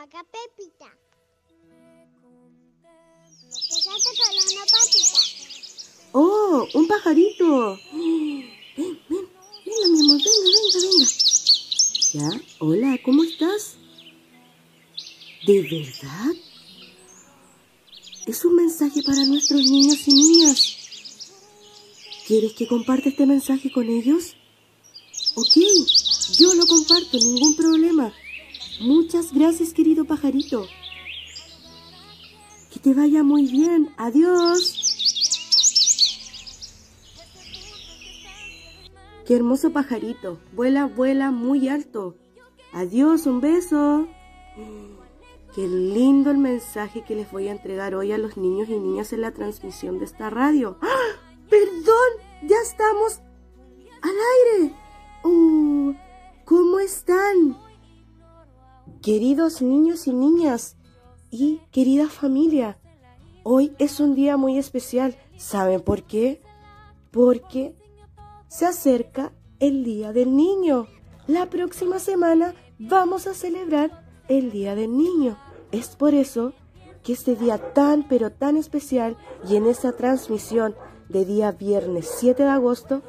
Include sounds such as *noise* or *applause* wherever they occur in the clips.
vaca Pepita. ¡Oh! ¡Un pajarito! Ven, ven, venga, mi amor, venga, venga, venga. ¿Ya? Hola, ¿cómo estás? ¿De verdad? Es un mensaje para nuestros niños y niñas. ¿Quieres que comparte este mensaje con ellos? Ok, yo lo comparto, ningún problema. Muchas gracias, querido pajarito. Que te vaya muy bien. Adiós. Qué hermoso pajarito. Vuela, vuela muy alto. Adiós, un beso. Qué lindo el mensaje que les voy a entregar hoy a los niños y niñas en la transmisión de esta radio. ¡Ah! Perdón, ya estamos al aire. Oh, ¿Cómo están? Queridos niños y niñas y querida familia, hoy es un día muy especial. ¿Saben por qué? Porque se acerca el Día del Niño. La próxima semana vamos a celebrar el Día del Niño. Es por eso que este día tan pero tan especial y en esta transmisión de día viernes 7 de agosto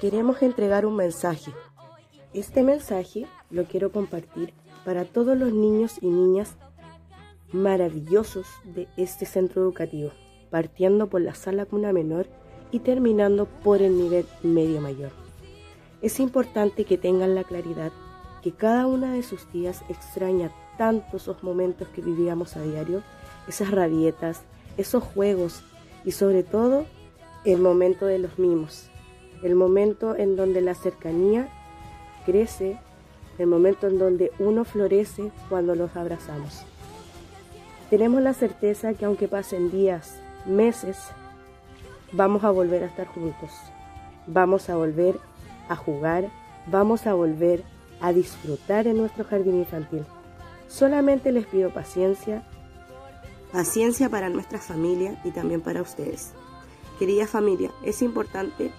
queremos entregar un mensaje. Este mensaje lo quiero compartir para todos los niños y niñas maravillosos de este centro educativo, partiendo por la sala cuna menor y terminando por el nivel medio mayor. Es importante que tengan la claridad que cada una de sus días extraña tanto esos momentos que vivíamos a diario, esas rabietas, esos juegos y sobre todo el momento de los mimos, el momento en donde la cercanía crece, el momento en donde uno florece cuando los abrazamos. Tenemos la certeza que aunque pasen días, meses, vamos a volver a estar juntos, vamos a volver a jugar, vamos a volver a disfrutar en nuestro jardín infantil. Solamente les pido paciencia, paciencia para nuestra familia y también para ustedes. Querida familia, es importante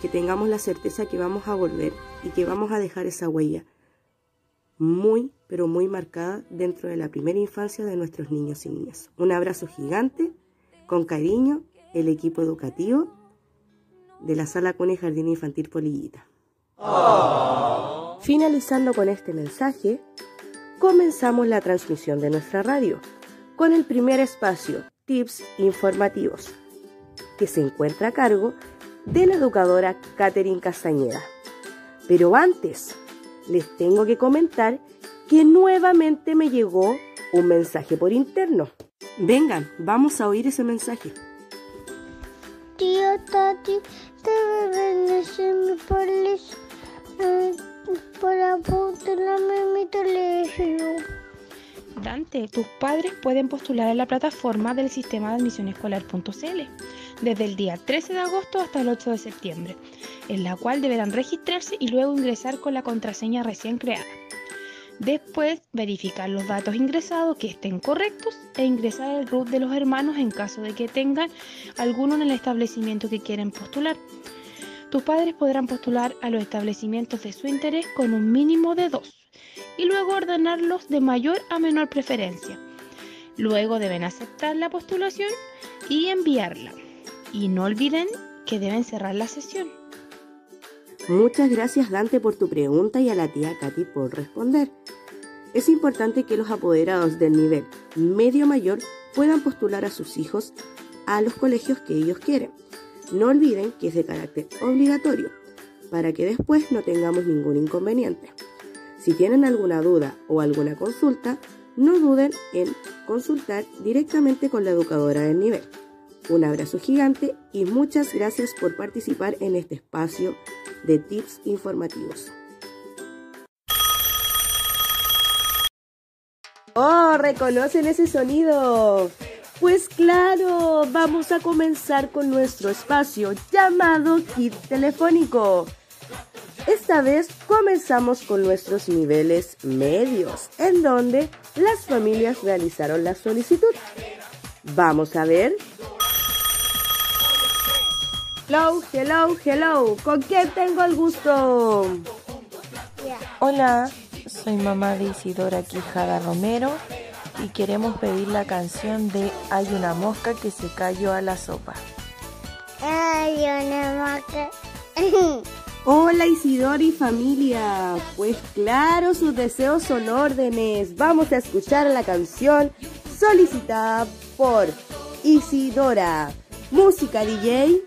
que tengamos la certeza que vamos a volver y que vamos a dejar esa huella muy, pero muy marcada dentro de la primera infancia de nuestros niños y niñas. Un abrazo gigante, con cariño, el equipo educativo de la Sala Cune Jardín Infantil Polillita. Finalizando con este mensaje, comenzamos la transmisión de nuestra radio con el primer espacio, Tips Informativos, que se encuentra a cargo de la educadora Catherine Castañeda. Pero antes, les tengo que comentar que nuevamente me llegó un mensaje por interno. Vengan, vamos a oír ese mensaje. Tío Tati, te bendice por, eh, por apuntarme en mi teléfono. Dante, tus padres pueden postular en la plataforma del sistema de admisión escolar.cl desde el día 13 de agosto hasta el 8 de septiembre, en la cual deberán registrarse y luego ingresar con la contraseña recién creada. Después, verificar los datos ingresados que estén correctos e ingresar el root de los hermanos en caso de que tengan alguno en el establecimiento que quieren postular. Tus padres podrán postular a los establecimientos de su interés con un mínimo de dos y luego ordenarlos de mayor a menor preferencia. Luego deben aceptar la postulación y enviarla. Y no olviden que deben cerrar la sesión. Muchas gracias Dante por tu pregunta y a la tía Katy por responder. Es importante que los apoderados del nivel medio mayor puedan postular a sus hijos a los colegios que ellos quieren. No olviden que es de carácter obligatorio, para que después no tengamos ningún inconveniente. Si tienen alguna duda o alguna consulta, no duden en consultar directamente con la educadora del nivel. Un abrazo gigante y muchas gracias por participar en este espacio de tips informativos. ¡Oh! ¿Reconocen ese sonido? Pues claro, vamos a comenzar con nuestro espacio llamado Kit Telefónico. Esta vez comenzamos con nuestros niveles medios, en donde las familias realizaron la solicitud. Vamos a ver. Hello, hello, hello. ¿Con quién tengo el gusto? Hola, soy mamá de Isidora Quijada Romero y queremos pedir la canción de Hay una mosca que se cayó a la sopa. Hay una mosca. *laughs* Hola Isidora y familia. Pues claro, sus deseos son órdenes. Vamos a escuchar la canción solicitada por Isidora. Música DJ.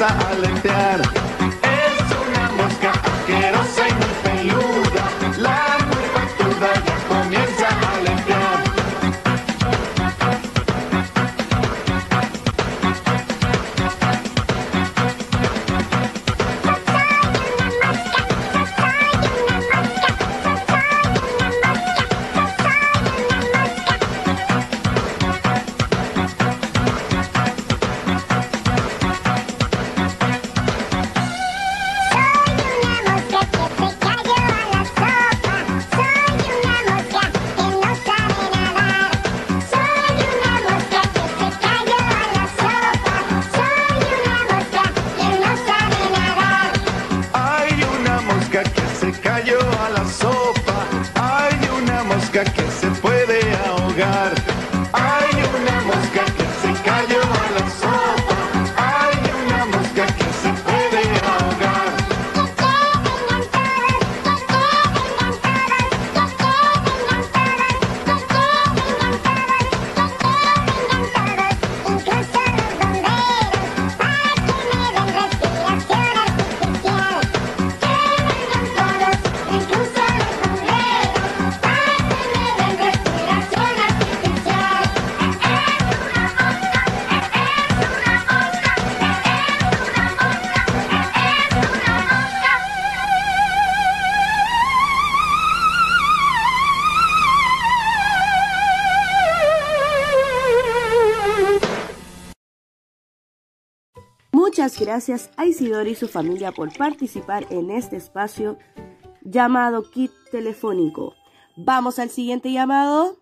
silence. Muchas gracias a Isidoro y su familia por participar en este espacio llamado Kit Telefónico. Vamos al siguiente llamado.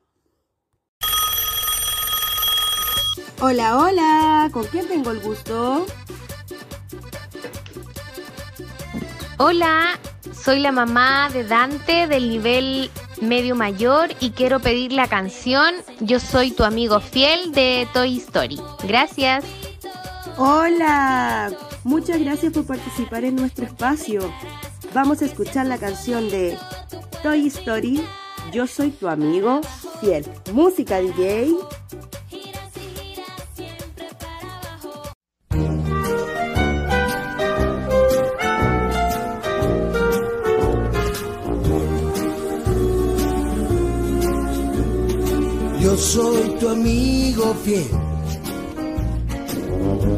Hola, hola, ¿con quién tengo el gusto? Hola, soy la mamá de Dante del nivel medio mayor y quiero pedir la canción Yo soy tu amigo fiel de Toy Story. Gracias. Hola, muchas gracias por participar en nuestro espacio. Vamos a escuchar la canción de Toy Story, Yo soy tu amigo fiel. Música DJ. Yo soy tu amigo fiel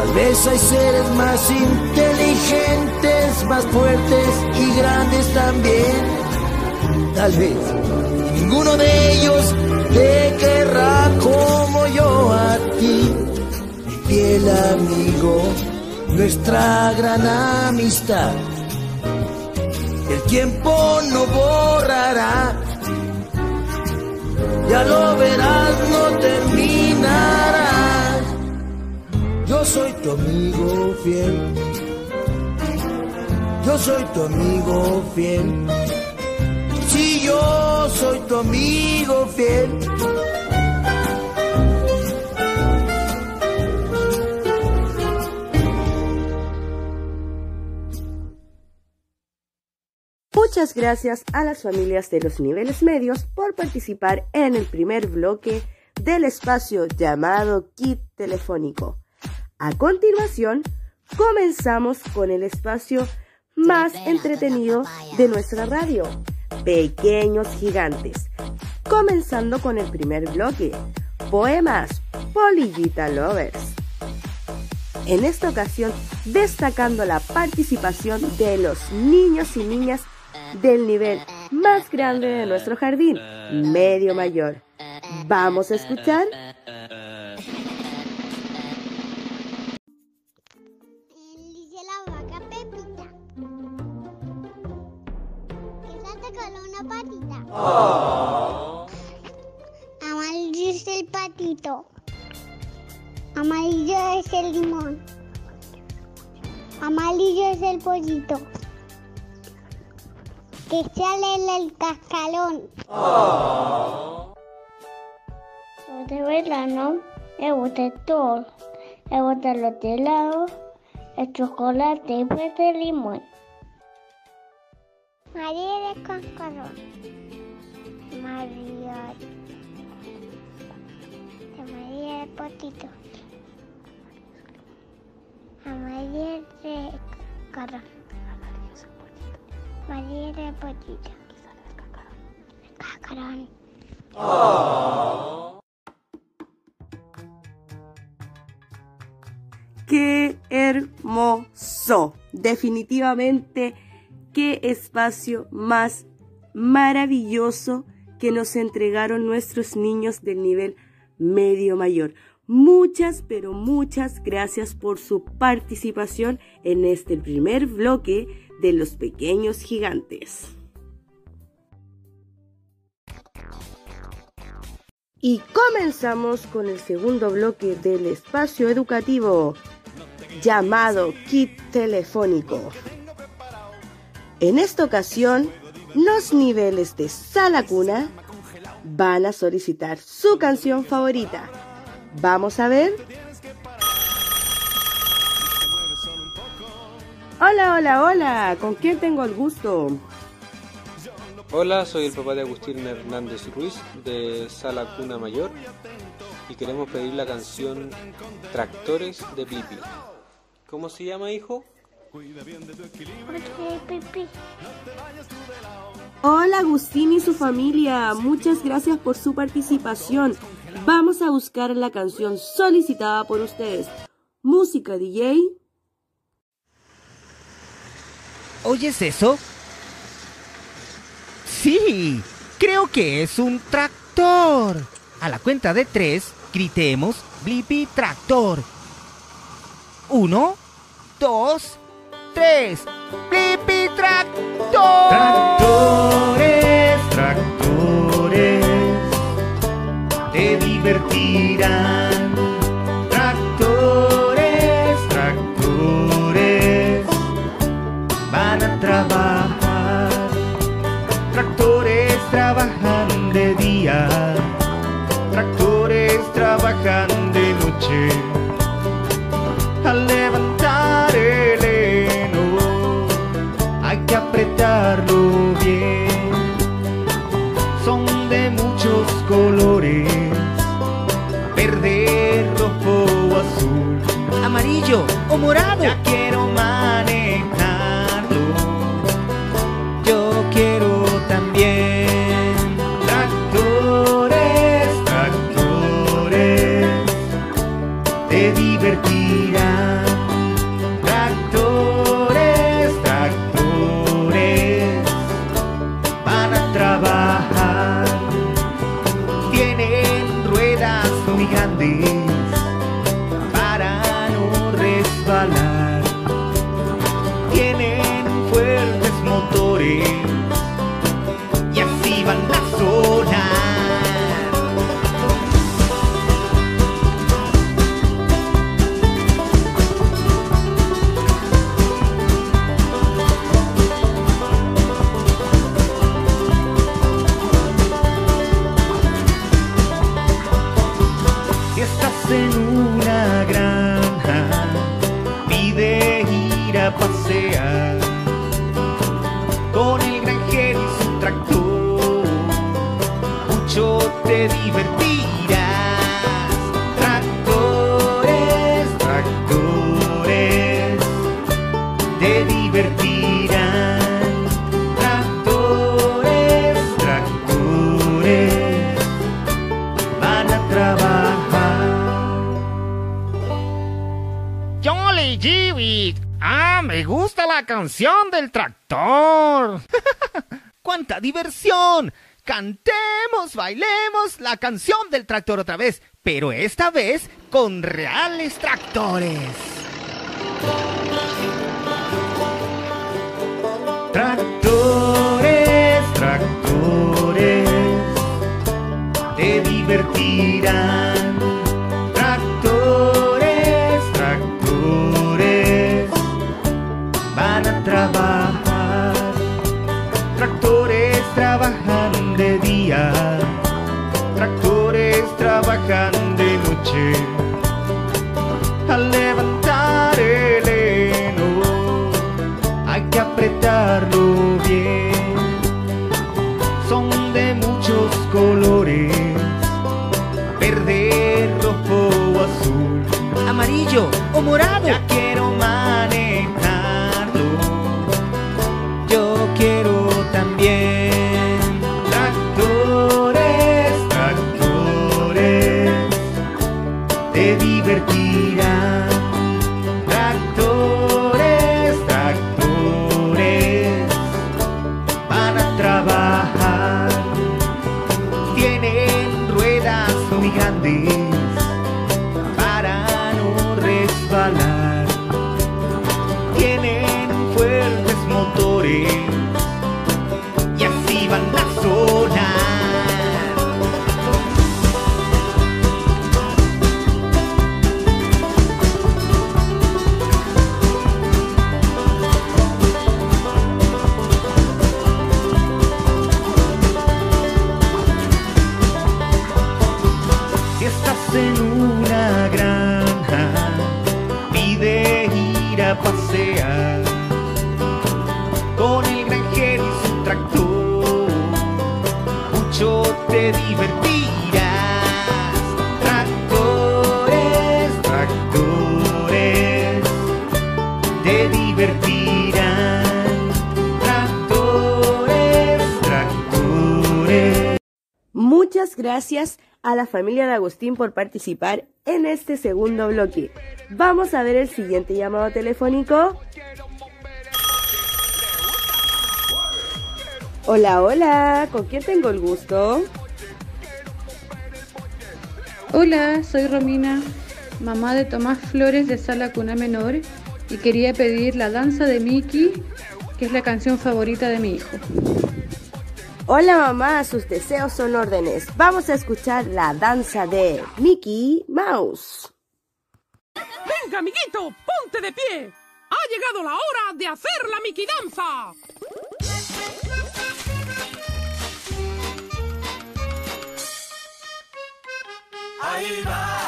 Tal vez hay seres más inteligentes, más fuertes y grandes también. Tal vez ninguno de ellos te querrá como yo a ti, mi fiel amigo, nuestra gran amistad. El tiempo no borrará, ya lo verás, no terminará. Yo soy tu amigo fiel. Yo soy tu amigo fiel. Si yo soy tu amigo fiel. Muchas gracias a las familias de los niveles medios por participar en el primer bloque del espacio llamado Kit Telefónico. A continuación, comenzamos con el espacio más entretenido de nuestra radio, Pequeños Gigantes. Comenzando con el primer bloque, Poemas, Polillita Lovers. En esta ocasión, destacando la participación de los niños y niñas del nivel más grande de nuestro jardín, medio mayor. Vamos a escuchar patita. Amarillo es el patito. Amarillo es el limón. Amarillo es el pollito. Que sale el cascalón. De verano me gusta todo. Me gusta los helados, el chocolate y pues de limón. María de cascarón. María. De María de potito. A María de cascarón. María de potito. Cascarón. ¡Qué hermoso! Definitivamente, qué espacio más maravilloso que nos entregaron nuestros niños del nivel medio mayor. Muchas, pero muchas gracias por su participación en este primer bloque de los pequeños gigantes. Y comenzamos con el segundo bloque del espacio educativo llamado Kit Telefónico. En esta ocasión, los niveles de Sala Cuna van a solicitar su canción favorita. Vamos a ver. Hola, hola, hola. ¿Con quién tengo el gusto? Hola, soy el papá de Agustín Hernández Ruiz de Sala Cuna Mayor y queremos pedir la canción Tractores de Pipi. ¿Cómo se llama, hijo? Porque pipí. Hola Agustín y su familia, muchas gracias por su participación. Vamos a buscar la canción solicitada por ustedes. Música DJ. ¿Oyes eso? Sí, creo que es un tractor. A la cuenta de tres, gritemos Blippi Tractor. Uno, dos, tres. Blippi Tractor. Tractores, tractores, te divertirán. colores, verde, rojo o azul, amarillo o morado. Jibit! ¡Ah, me gusta la canción del tractor! *laughs* ¡Cuánta diversión! Cantemos, bailemos la canción del tractor otra vez, pero esta vez con reales tractores. Tractores, tractores, te divertirán. Muchas gracias a la familia de Agustín por participar en este segundo bloque. Vamos a ver el siguiente llamado telefónico. Hola, hola, ¿con quién tengo el gusto? Hola, soy Romina, mamá de Tomás Flores de Sala Cuna Menor y quería pedir la danza de Mickey, que es la canción favorita de mi hijo. Hola mamá, sus deseos son órdenes. Vamos a escuchar la danza de Mickey Mouse. Venga, amiguito, ponte de pie. Ha llegado la hora de hacer la Mickey Danza. Ahí va.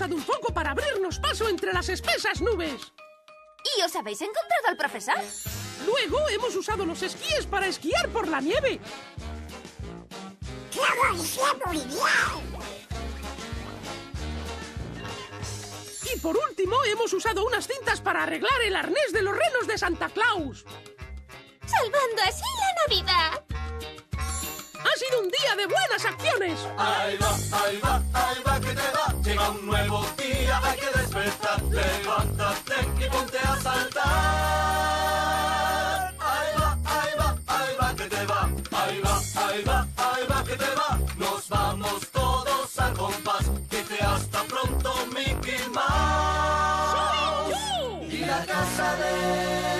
Usado un foco para abrirnos paso entre las espesas nubes. ¿Y os habéis encontrado al profesor? Luego, hemos usado los esquíes para esquiar por la nieve. Y por último, hemos usado unas cintas para arreglar el arnés de los renos de Santa Claus. Salvando así la Navidad. Sido un día de buenas acciones. Ahí va, ahí va, ahí va que te va. Llega un nuevo día, hay que despertar. Levántate y ponte a saltar. Ahí va, ahí va, ahí va que te va. Ahí va, ahí va, ahí va que te va. Nos vamos todos al compás. Dice hasta pronto, Mickey Mouse. Y la casa de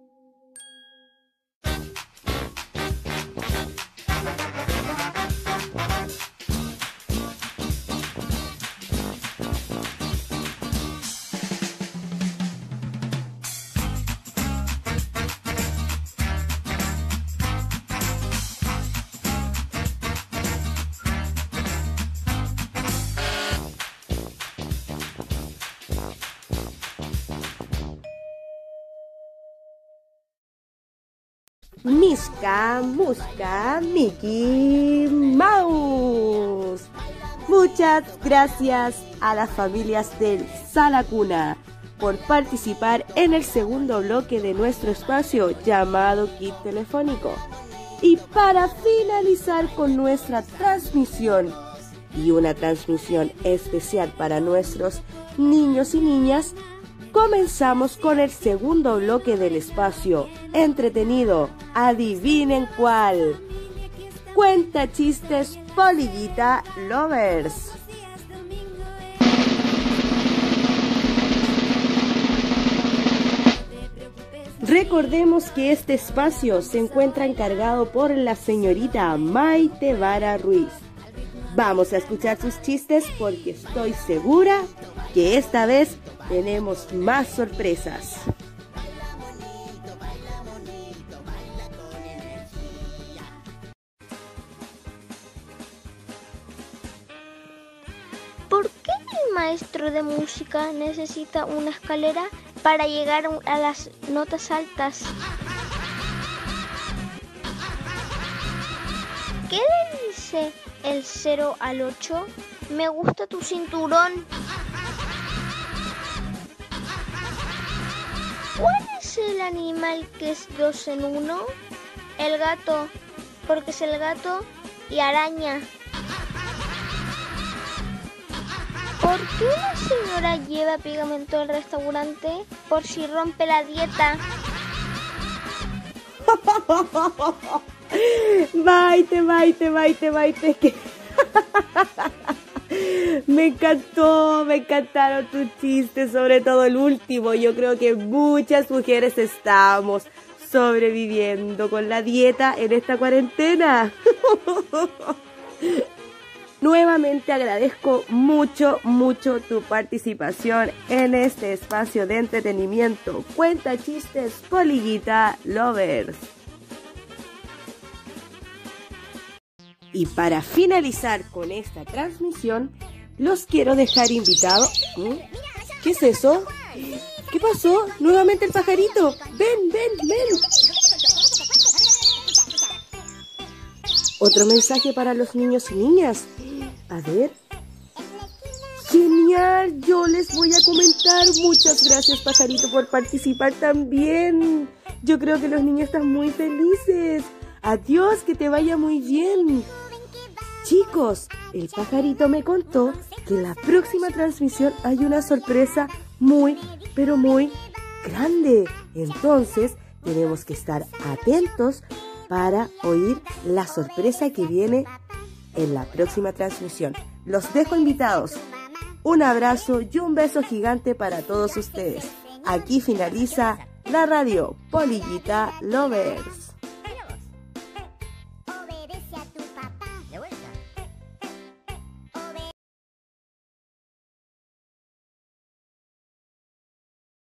Misca, Musca, Mickey Mouse. Muchas gracias a las familias del Sala Cuna por participar en el segundo bloque de nuestro espacio llamado Kit Telefónico. Y para finalizar con nuestra transmisión y una transmisión especial para nuestros niños y niñas, comenzamos con el segundo bloque del espacio entretenido. Adivinen cuál. Cuenta chistes Polillita Lovers. Recordemos que este espacio se encuentra encargado por la señorita Maite Vara Ruiz. Vamos a escuchar sus chistes porque estoy segura que esta vez tenemos más sorpresas. ¿Por qué el maestro de música necesita una escalera para llegar a las notas altas? ¿Qué le dice el 0 al 8? Me gusta tu cinturón. El animal que es dos en uno? El gato, porque es el gato y araña. ¿Por qué la señora lleva pegamento al restaurante? Por si rompe la dieta. *laughs* Maite, Maite, Maite, Maite. *laughs* Me encantó, me encantaron tus chistes, sobre todo el último. Yo creo que muchas mujeres estamos sobreviviendo con la dieta en esta cuarentena. *laughs* Nuevamente agradezco mucho, mucho tu participación en este espacio de entretenimiento. Cuenta chistes, Polillita Lovers. Y para finalizar con esta transmisión, los quiero dejar invitados. ¿Mm? ¿Qué es eso? ¿Qué pasó? Nuevamente el pajarito. Ven, ven, ven. Otro mensaje para los niños y niñas. A ver. Genial, yo les voy a comentar. Muchas gracias, pajarito, por participar también. Yo creo que los niños están muy felices. Adiós, que te vaya muy bien. Chicos, el pajarito me contó que en la próxima transmisión hay una sorpresa muy, pero muy grande. Entonces, tenemos que estar atentos para oír la sorpresa que viene en la próxima transmisión. Los dejo invitados. Un abrazo y un beso gigante para todos ustedes. Aquí finaliza la radio Polillita Lovers.